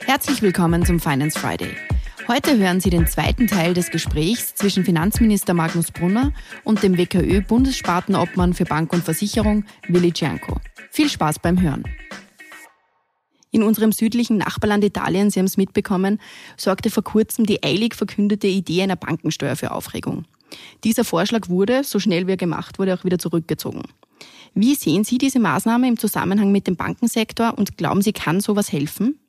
Herzlich willkommen zum Finance Friday. Heute hören Sie den zweiten Teil des Gesprächs zwischen Finanzminister Magnus Brunner und dem WKÖ-Bundesspartenobmann für Bank und Versicherung Willi Cianco. Viel Spaß beim Hören. In unserem südlichen Nachbarland Italien, Sie haben es mitbekommen, sorgte vor kurzem die eilig verkündete Idee einer Bankensteuer für Aufregung. Dieser Vorschlag wurde, so schnell wie er gemacht wurde, auch wieder zurückgezogen. Wie sehen Sie diese Maßnahme im Zusammenhang mit dem Bankensektor und glauben Sie, kann sowas helfen?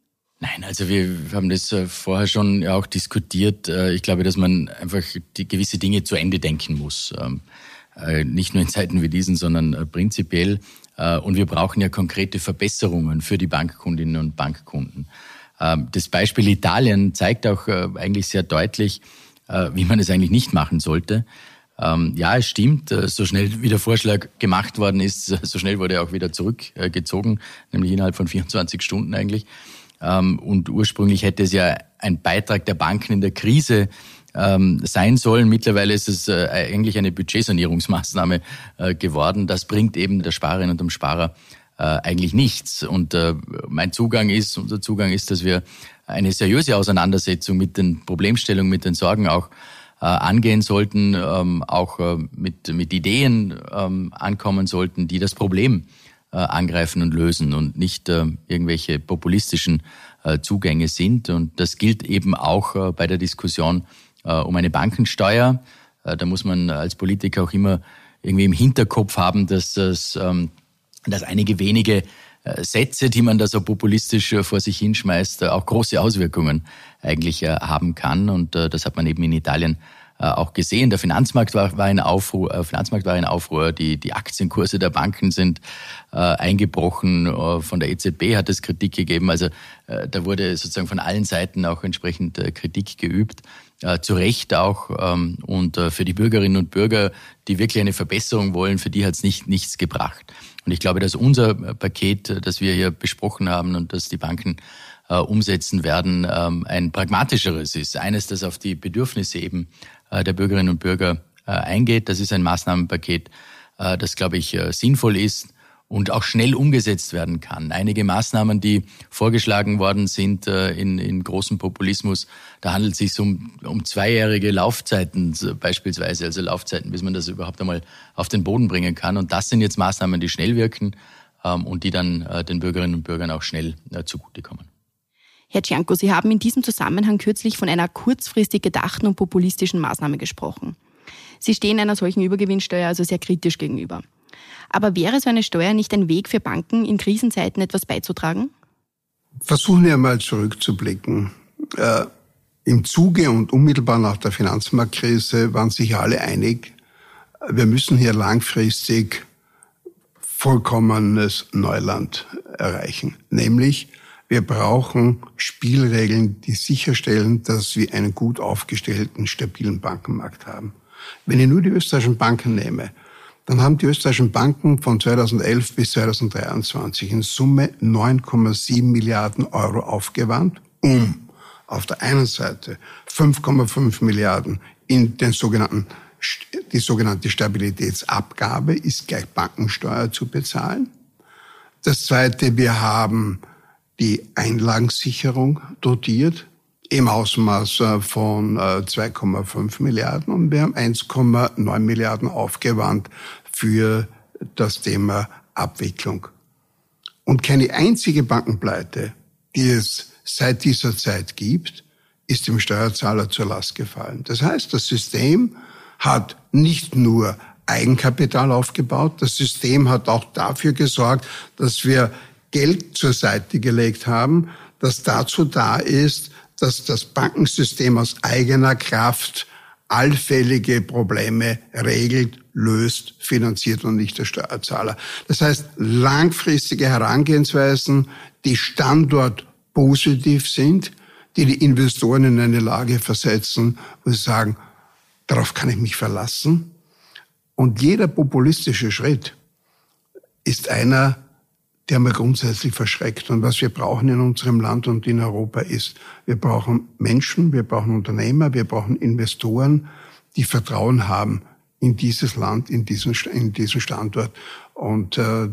Nein, also wir haben das äh, vorher schon auch diskutiert. Äh, ich glaube, dass man einfach die gewisse Dinge zu Ende denken muss. Ähm, äh, nicht nur in Zeiten wie diesen, sondern prinzipiell. Und wir brauchen ja konkrete Verbesserungen für die Bankkundinnen und Bankkunden. Ähm, das Beispiel Italien zeigt auch eigentlich sehr deutlich, wie man es eigentlich nicht machen sollte. Ähm, ja, es stimmt, so schnell wie der Vorschlag gemacht worden ist, so schnell wurde er auch wieder zurückgezogen, nämlich innerhalb von 24 Stunden eigentlich. Ähm, und ursprünglich hätte es ja ein Beitrag der Banken in der Krise ähm, sein sollen. Mittlerweile ist es äh, eigentlich eine Budgetsanierungsmaßnahme äh, geworden. Das bringt eben der Sparerin und dem Sparer äh, eigentlich nichts. Und mein Zugang ist, unser Zugang ist, dass wir eine seriöse Auseinandersetzung mit den Problemstellungen, mit den Sorgen auch angehen sollten, ähm, auch mit, mit Ideen ankommen sollten, die das Problem äh, angreifen und lösen und nicht äh, irgendwelche populistischen äh, Zugänge sind. Und das gilt eben auch bei der Diskussion um eine Bankensteuer. Da muss man als Politiker auch immer irgendwie im Hinterkopf haben, dass, das, ähm, dass einige wenige Sätze, die man da so populistisch vor sich hinschmeißt, auch große Auswirkungen eigentlich haben kann. Und das hat man eben in Italien äh, auch gesehen. Der Finanzmarkt war, war in Aufruhr, äh, Finanzmarkt war in Aufruhr. Die, die Aktienkurse der Banken sind äh, eingebrochen. Äh, von der EZB hat es Kritik gegeben. Also äh, da wurde sozusagen von allen Seiten auch entsprechend äh, Kritik geübt. Äh, zu Recht auch. Ähm, und äh, für die Bürgerinnen und Bürger, die wirklich eine Verbesserung wollen, für die hat es nicht, nichts gebracht. Und ich glaube, dass unser Paket, das wir hier besprochen haben und das die Banken äh, umsetzen werden, ähm, ein pragmatischeres ist. Eines, das auf die Bedürfnisse eben äh, der Bürgerinnen und Bürger äh, eingeht. Das ist ein Maßnahmenpaket, äh, das, glaube ich, sinnvoll ist und auch schnell umgesetzt werden kann. Einige Maßnahmen, die vorgeschlagen worden sind in, in großem Populismus, da handelt es sich um, um zweijährige Laufzeiten beispielsweise, also Laufzeiten, bis man das überhaupt einmal auf den Boden bringen kann. Und das sind jetzt Maßnahmen, die schnell wirken ähm, und die dann den Bürgerinnen und Bürgern auch schnell zugutekommen. Herr Cianco, Sie haben in diesem Zusammenhang kürzlich von einer kurzfristig gedachten und populistischen Maßnahme gesprochen. Sie stehen einer solchen Übergewinnsteuer also sehr kritisch gegenüber. Aber wäre so eine Steuer nicht ein Weg für Banken, in Krisenzeiten etwas beizutragen? Versuchen wir mal zurückzublicken. Äh, Im Zuge und unmittelbar nach der Finanzmarktkrise waren sich alle einig, wir müssen hier langfristig vollkommenes Neuland erreichen. Nämlich, wir brauchen Spielregeln, die sicherstellen, dass wir einen gut aufgestellten, stabilen Bankenmarkt haben. Wenn ich nur die österreichischen Banken nehme, dann haben die österreichischen Banken von 2011 bis 2023 in Summe 9,7 Milliarden Euro aufgewandt, um auf der einen Seite 5,5 Milliarden in den sogenannten die sogenannte Stabilitätsabgabe ist gleich Bankensteuer zu bezahlen. Das zweite, wir haben die Einlagensicherung dotiert im Ausmaß von 2,5 äh, Milliarden und wir haben 1,9 Milliarden aufgewandt für das Thema Abwicklung. Und keine einzige Bankenpleite, die es seit dieser Zeit gibt, ist dem Steuerzahler zur Last gefallen. Das heißt, das System hat nicht nur Eigenkapital aufgebaut, das System hat auch dafür gesorgt, dass wir Geld zur Seite gelegt haben, das dazu da ist, dass das Bankensystem aus eigener Kraft allfällige Probleme regelt, löst, finanziert und nicht der Steuerzahler. Das heißt, langfristige Herangehensweisen, die Standort positiv sind, die die Investoren in eine Lage versetzen, wo sie sagen, darauf kann ich mich verlassen. Und jeder populistische Schritt ist einer, der mir grundsätzlich verschreckt. Und was wir brauchen in unserem Land und in Europa ist, wir brauchen Menschen, wir brauchen Unternehmer, wir brauchen Investoren, die Vertrauen haben in dieses Land, in diesen, in diesen Standort. Und äh,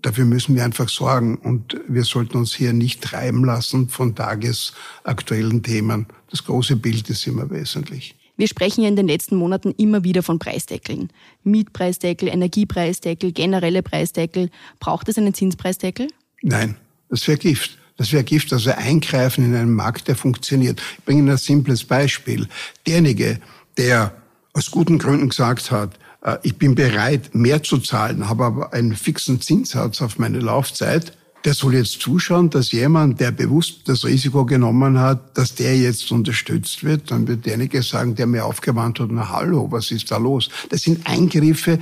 dafür müssen wir einfach sorgen. Und wir sollten uns hier nicht treiben lassen von tagesaktuellen Themen. Das große Bild ist immer wesentlich. Wir sprechen ja in den letzten Monaten immer wieder von Preisdeckeln. Mietpreisdeckel, Energiepreisdeckel, generelle Preisdeckel. Braucht es einen Zinspreisdeckel? Nein, das wäre Gift. Das wäre Gift, also eingreifen in einen Markt, der funktioniert. Ich bringe Ihnen ein simples Beispiel. Derjenige, der aus guten Gründen gesagt hat, äh, ich bin bereit, mehr zu zahlen, habe aber einen fixen Zinssatz auf meine Laufzeit, der soll jetzt zuschauen, dass jemand, der bewusst das Risiko genommen hat, dass der jetzt unterstützt wird. Dann wird derjenige sagen, der mir aufgewandt hat, na hallo, was ist da los? Das sind Eingriffe,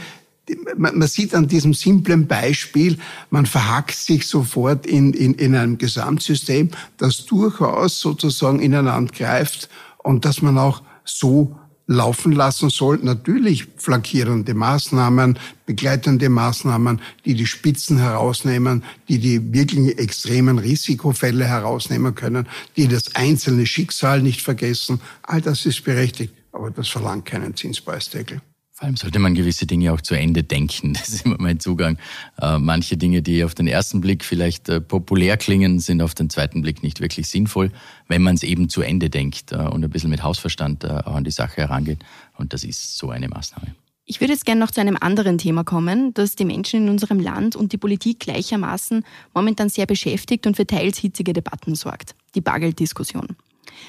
man, sieht an diesem simplen Beispiel, man verhackt sich sofort in, in, in einem Gesamtsystem, das durchaus sozusagen ineinander greift und dass man auch so laufen lassen soll. Natürlich flankierende Maßnahmen, begleitende Maßnahmen, die die Spitzen herausnehmen, die die wirklichen extremen Risikofälle herausnehmen können, die das einzelne Schicksal nicht vergessen. All das ist berechtigt, aber das verlangt keinen Zinspreisdeckel. Vor allem sollte man gewisse Dinge auch zu Ende denken. Das ist immer mein Zugang. Äh, manche Dinge, die auf den ersten Blick vielleicht äh, populär klingen, sind auf den zweiten Blick nicht wirklich sinnvoll, wenn man es eben zu Ende denkt äh, und ein bisschen mit Hausverstand auch an die Sache herangeht. Und das ist so eine Maßnahme. Ich würde jetzt gerne noch zu einem anderen Thema kommen, das die Menschen in unserem Land und die Politik gleichermaßen momentan sehr beschäftigt und für teils hitzige Debatten sorgt. Die Bargelddiskussion.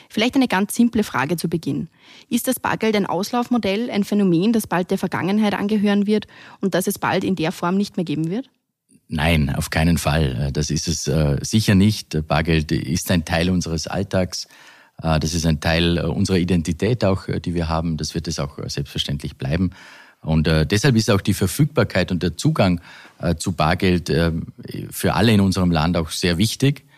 Vielleicht eine ganz simple Frage zu Beginn. Ist das Bargeld ein Auslaufmodell, ein Phänomen, das bald der Vergangenheit angehören wird und das es bald in der Form nicht mehr geben wird? Nein, auf keinen Fall. Das ist es äh, sicher nicht. Bargeld ist ein Teil unseres Alltags. Äh, das ist ein Teil äh, unserer Identität auch, die wir haben. Das wird es auch selbstverständlich bleiben. Und deshalb ist auch die Verfügbarkeit und der Zugang zu Bargeld für alle in unserem Land auch sehr wichtig.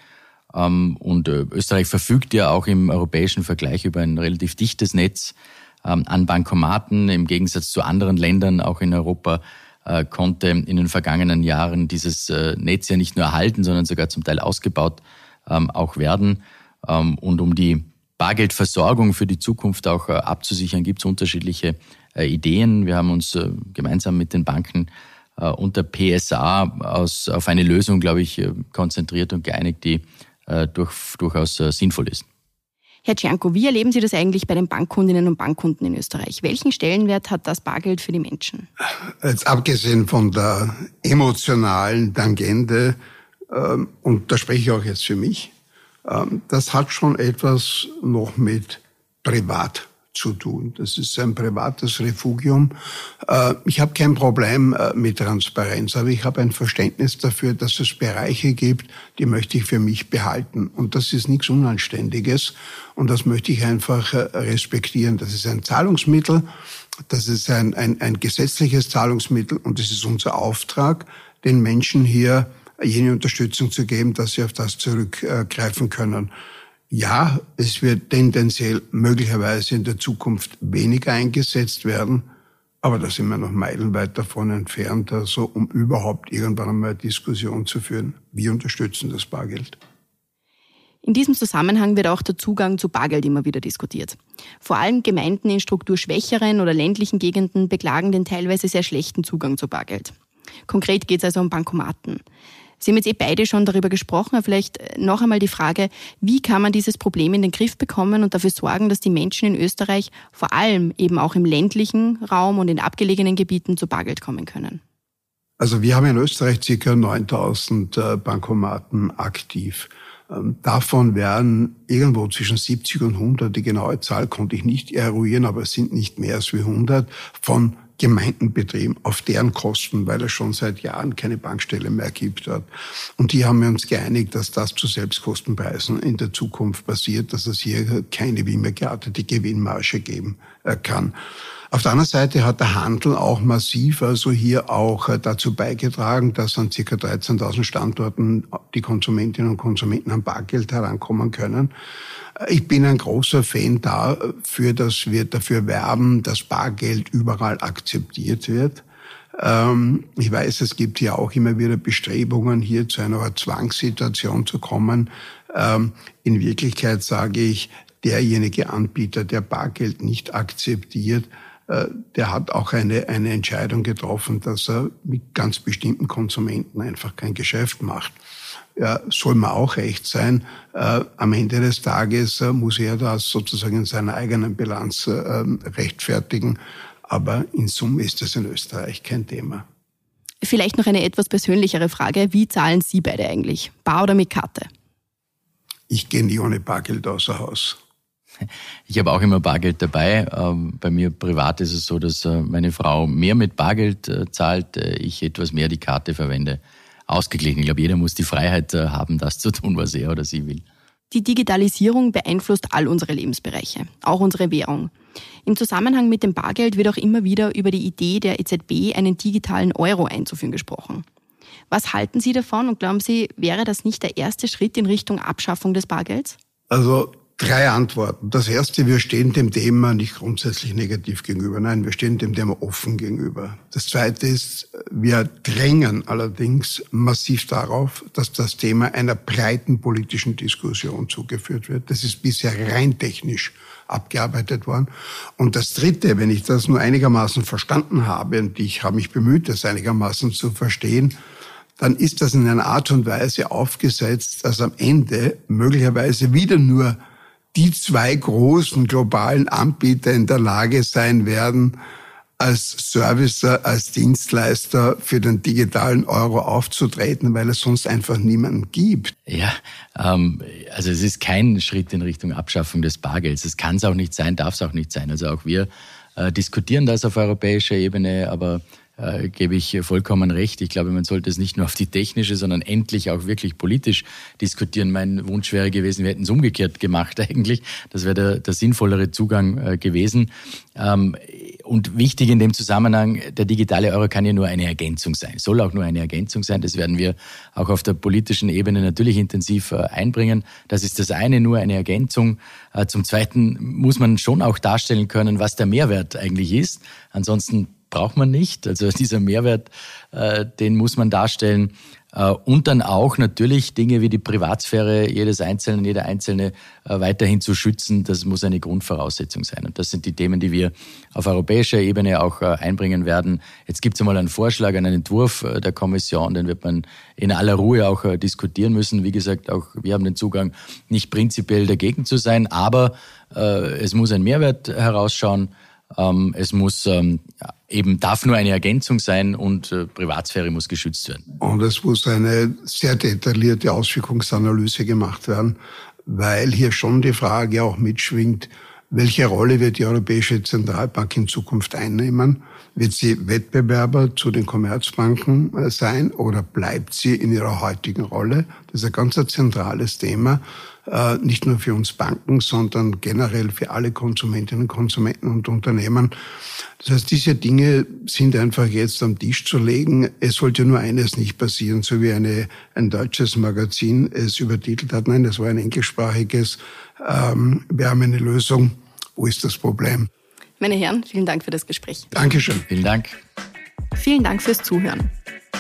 Ähm, und äh, Österreich verfügt ja auch im europäischen Vergleich über ein relativ dichtes Netz ähm, an Bankomaten. Im Gegensatz zu anderen Ländern, auch in Europa, äh, konnte in den vergangenen Jahren dieses äh, Netz ja nicht nur erhalten, sondern sogar zum Teil ausgebaut ähm, auch werden. Und um die Bargeldversorgung für die Zukunft auch abzusichern, gibt es unterschiedliche Ideen. Wir haben uns gemeinsam mit den Banken unter PSA aus, auf eine Lösung, glaube ich, konzentriert und geeinigt, die äh, durch, durchaus äh, sinnvoll ist. Herr Czernko, wie erleben Sie das eigentlich bei den Bankkundinnen und Bankkunden in Österreich? Welchen Stellenwert hat das Bargeld für die Menschen? Jetzt abgesehen von der emotionalen Tangente, ähm, und da spreche ich auch jetzt für mich, ähm, das hat schon etwas noch mit Privat zu tun. Das ist ein privates Refugium. Äh, ich habe kein Problem äh, mit Transparenz, aber ich habe ein Verständnis dafür, dass es Bereiche gibt, die möchte ich für mich behalten. Und das ist nichts Unanständiges. Und das möchte ich einfach äh, respektieren. Das ist ein Zahlungsmittel, das ist ein, ein, ein gesetzliches Zahlungsmittel und es ist unser Auftrag, den Menschen hier jene Unterstützung zu geben, dass sie auf das zurückgreifen können. Ja, es wird tendenziell möglicherweise in der Zukunft weniger eingesetzt werden, aber da sind wir noch meilenweit davon entfernt, also um überhaupt irgendwann einmal Diskussion zu führen. Wir unterstützen das Bargeld. In diesem Zusammenhang wird auch der Zugang zu Bargeld immer wieder diskutiert. Vor allem Gemeinden in strukturschwächeren oder ländlichen Gegenden beklagen den teilweise sehr schlechten Zugang zu Bargeld. Konkret geht es also um Bankomaten. Sie haben jetzt eh beide schon darüber gesprochen, aber vielleicht äh, noch einmal die Frage, wie kann man dieses Problem in den Griff bekommen und dafür sorgen, dass die Menschen in Österreich vor allem eben auch im ländlichen Raum und in abgelegenen Gebieten zu Bargeld kommen können? Also wir haben in Österreich ca. 9000 äh, Bankomaten aktiv. Ähm, davon werden irgendwo zwischen 70 und 100, die genaue Zahl konnte ich nicht eruieren, aber es sind nicht mehr als 100 von Gemeinden betrieben, auf deren Kosten, weil es schon seit Jahren keine Bankstelle mehr gibt dort. Und die haben wir uns geeinigt, dass das zu Selbstkostenpreisen in der Zukunft passiert, dass es hier keine wie immer geartete Gewinnmarge geben äh, kann. Auf der anderen Seite hat der Handel auch massiv also hier auch äh, dazu beigetragen, dass an ca. 13.000 Standorten die Konsumentinnen und Konsumenten an Bargeld herankommen können. Ich bin ein großer Fan dafür, dass wir dafür werben, dass Bargeld überall akzeptiert wird. Ähm, ich weiß, es gibt hier auch immer wieder Bestrebungen, hier zu einer Zwangssituation zu kommen. Ähm, in Wirklichkeit sage ich, derjenige Anbieter, der Bargeld nicht akzeptiert, äh, der hat auch eine, eine Entscheidung getroffen, dass er mit ganz bestimmten Konsumenten einfach kein Geschäft macht. Ja, soll mir auch recht sein. Äh, am Ende des Tages äh, muss er das sozusagen in seiner eigenen Bilanz äh, rechtfertigen. Aber in Summe ist das in Österreich kein Thema. Vielleicht noch eine etwas persönlichere Frage. Wie zahlen Sie beide eigentlich? Bar oder mit Karte? Ich gehe nie ohne Bargeld außer Haus. Ich habe auch immer Bargeld dabei. Ähm, bei mir privat ist es so, dass äh, meine Frau mehr mit Bargeld zahlt, ich etwas mehr die Karte verwende. Ausgeglichen. Ich glaube, jeder muss die Freiheit haben, das zu tun, was er oder sie will. Die Digitalisierung beeinflusst all unsere Lebensbereiche, auch unsere Währung. Im Zusammenhang mit dem Bargeld wird auch immer wieder über die Idee der EZB, einen digitalen Euro einzuführen, gesprochen. Was halten Sie davon und glauben Sie, wäre das nicht der erste Schritt in Richtung Abschaffung des Bargelds? Also Drei Antworten. Das erste, wir stehen dem Thema nicht grundsätzlich negativ gegenüber. Nein, wir stehen dem Thema offen gegenüber. Das zweite ist, wir drängen allerdings massiv darauf, dass das Thema einer breiten politischen Diskussion zugeführt wird. Das ist bisher rein technisch abgearbeitet worden. Und das dritte, wenn ich das nur einigermaßen verstanden habe, und ich habe mich bemüht, das einigermaßen zu verstehen, dann ist das in einer Art und Weise aufgesetzt, dass am Ende möglicherweise wieder nur die zwei großen globalen Anbieter in der Lage sein werden, als Servicer, als Dienstleister für den digitalen Euro aufzutreten, weil es sonst einfach niemanden gibt. Ja, ähm, also es ist kein Schritt in Richtung Abschaffung des Bargelds. Es kann es auch nicht sein, darf es auch nicht sein. Also auch wir äh, diskutieren das auf europäischer Ebene, aber äh, gebe ich vollkommen recht. Ich glaube, man sollte es nicht nur auf die technische, sondern endlich auch wirklich politisch diskutieren. Mein Wunsch wäre gewesen, wir hätten es umgekehrt gemacht eigentlich. Das wäre der, der sinnvollere Zugang äh, gewesen. Ähm, und wichtig in dem Zusammenhang, der digitale Euro kann ja nur eine Ergänzung sein, soll auch nur eine Ergänzung sein. Das werden wir auch auf der politischen Ebene natürlich intensiv äh, einbringen. Das ist das eine, nur eine Ergänzung. Äh, zum Zweiten muss man schon auch darstellen können, was der Mehrwert eigentlich ist. Ansonsten braucht man nicht. Also dieser Mehrwert, äh, den muss man darstellen. Äh, und dann auch natürlich Dinge wie die Privatsphäre jedes Einzelnen, jeder Einzelne äh, weiterhin zu schützen. Das muss eine Grundvoraussetzung sein. Und das sind die Themen, die wir auf europäischer Ebene auch äh, einbringen werden. Jetzt gibt es einmal einen Vorschlag, einen Entwurf äh, der Kommission, den wird man in aller Ruhe auch äh, diskutieren müssen. Wie gesagt, auch wir haben den Zugang, nicht prinzipiell dagegen zu sein, aber es muss ein Mehrwert herausschauen. Ähm, es muss ähm, eben darf nur eine Ergänzung sein und äh, Privatsphäre muss geschützt werden. Und es muss eine sehr detaillierte Auswirkungsanalyse gemacht werden, weil hier schon die Frage auch mitschwingt, welche Rolle wird die Europäische Zentralbank in Zukunft einnehmen? Wird sie Wettbewerber zu den Commerzbanken äh, sein oder bleibt sie in ihrer heutigen Rolle? Das ist ein ganz zentrales Thema. Äh, nicht nur für uns Banken, sondern generell für alle Konsumentinnen, Konsumenten und Unternehmen. Das heißt, diese Dinge sind einfach jetzt am Tisch zu legen. Es sollte nur eines nicht passieren, so wie eine, ein deutsches Magazin es übertitelt hat. Nein, das war ein englischsprachiges. Ähm, wir haben eine Lösung. Wo ist das Problem? Meine Herren, vielen Dank für das Gespräch. Dankeschön. Vielen Dank. Vielen Dank fürs Zuhören.